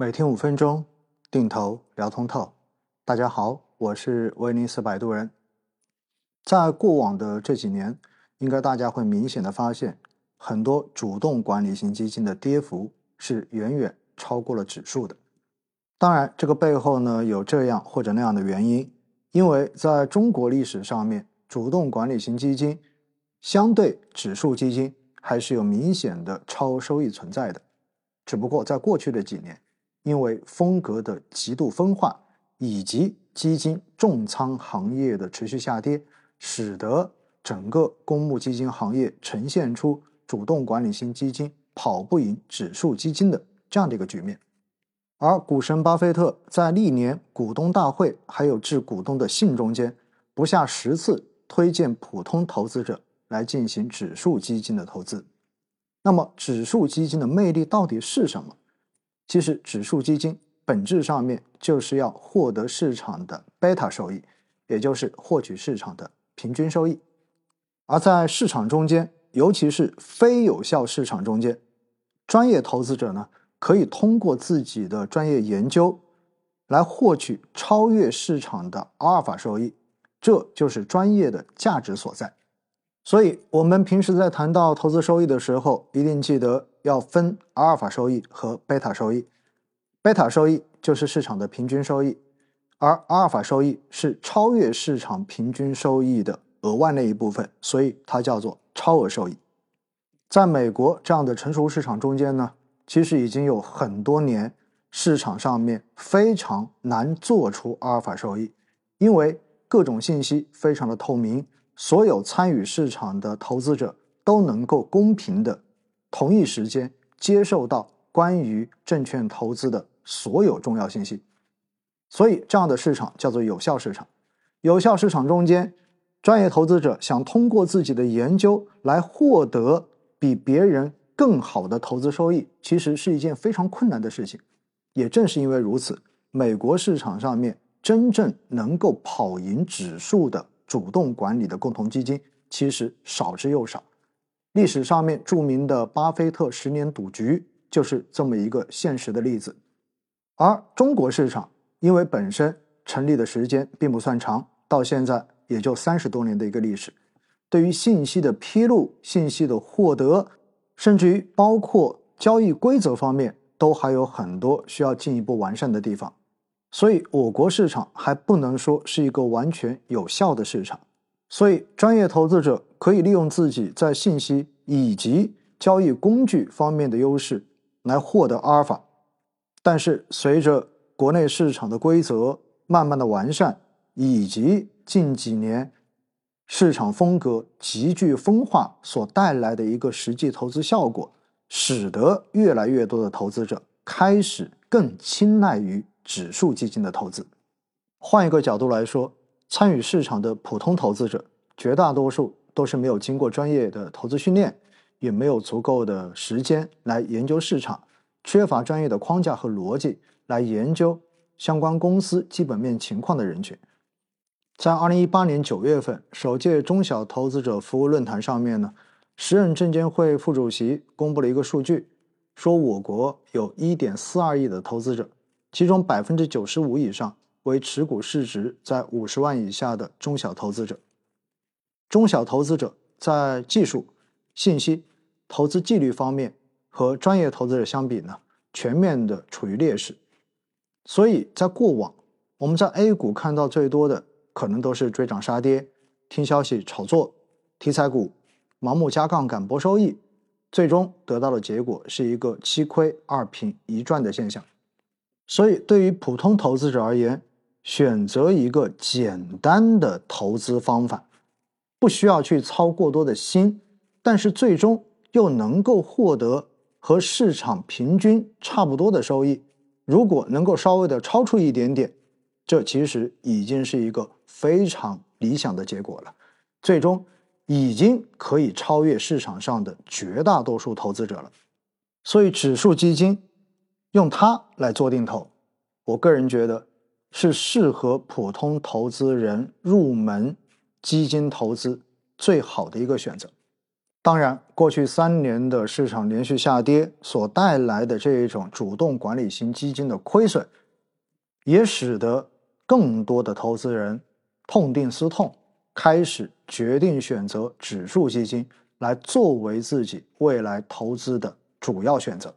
每天五分钟，定投聊通透。大家好，我是威尼斯摆渡人。在过往的这几年，应该大家会明显的发现，很多主动管理型基金的跌幅是远远超过了指数的。当然，这个背后呢有这样或者那样的原因，因为在中国历史上面，主动管理型基金相对指数基金还是有明显的超收益存在的。只不过在过去的几年，因为风格的极度分化，以及基金重仓行业的持续下跌，使得整个公募基金行业呈现出主动管理型基金跑不赢指数基金的这样的一个局面。而股神巴菲特在历年股东大会还有致股东的信中间，不下十次推荐普通投资者来进行指数基金的投资。那么，指数基金的魅力到底是什么？其实，指数基金本质上面就是要获得市场的贝塔收益，也就是获取市场的平均收益。而在市场中间，尤其是非有效市场中间，专业投资者呢，可以通过自己的专业研究来获取超越市场的阿尔法收益，这就是专业的价值所在。所以，我们平时在谈到投资收益的时候，一定记得。要分阿尔法收益和贝塔收益，贝塔收益就是市场的平均收益，而阿尔法收益是超越市场平均收益的额外那一部分，所以它叫做超额收益。在美国这样的成熟市场中间呢，其实已经有很多年市场上面非常难做出阿尔法收益，因为各种信息非常的透明，所有参与市场的投资者都能够公平的。同一时间接受到关于证券投资的所有重要信息，所以这样的市场叫做有效市场。有效市场中间，专业投资者想通过自己的研究来获得比别人更好的投资收益，其实是一件非常困难的事情。也正是因为如此，美国市场上面真正能够跑赢指数的主动管理的共同基金，其实少之又少。历史上面著名的巴菲特十年赌局就是这么一个现实的例子，而中国市场因为本身成立的时间并不算长，到现在也就三十多年的一个历史，对于信息的披露、信息的获得，甚至于包括交易规则方面，都还有很多需要进一步完善的地方，所以我国市场还不能说是一个完全有效的市场。所以，专业投资者可以利用自己在信息以及交易工具方面的优势来获得阿尔法。但是，随着国内市场的规则慢慢的完善，以及近几年市场风格急剧分化所带来的一个实际投资效果，使得越来越多的投资者开始更青睐于指数基金的投资。换一个角度来说。参与市场的普通投资者，绝大多数都是没有经过专业的投资训练，也没有足够的时间来研究市场，缺乏专业的框架和逻辑来研究相关公司基本面情况的人群。在二零一八年九月份首届中小投资者服务论坛上面呢，时任证监会副主席公布了一个数据，说我国有一点四二亿的投资者，其中百分之九十五以上。为持股市值在五十万以下的中小投资者，中小投资者在技术、信息、投资纪律方面和专业投资者相比呢，全面的处于劣势。所以在过往，我们在 A 股看到最多的可能都是追涨杀跌、听消息炒作、题材股、盲目加杠杆博收益，最终得到的结果是一个七亏二平一赚的现象。所以对于普通投资者而言，选择一个简单的投资方法，不需要去操过多的心，但是最终又能够获得和市场平均差不多的收益。如果能够稍微的超出一点点，这其实已经是一个非常理想的结果了。最终已经可以超越市场上的绝大多数投资者了。所以，指数基金用它来做定投，我个人觉得。是适合普通投资人入门基金投资最好的一个选择。当然，过去三年的市场连续下跌所带来的这一种主动管理型基金的亏损，也使得更多的投资人痛定思痛，开始决定选择指数基金来作为自己未来投资的主要选择。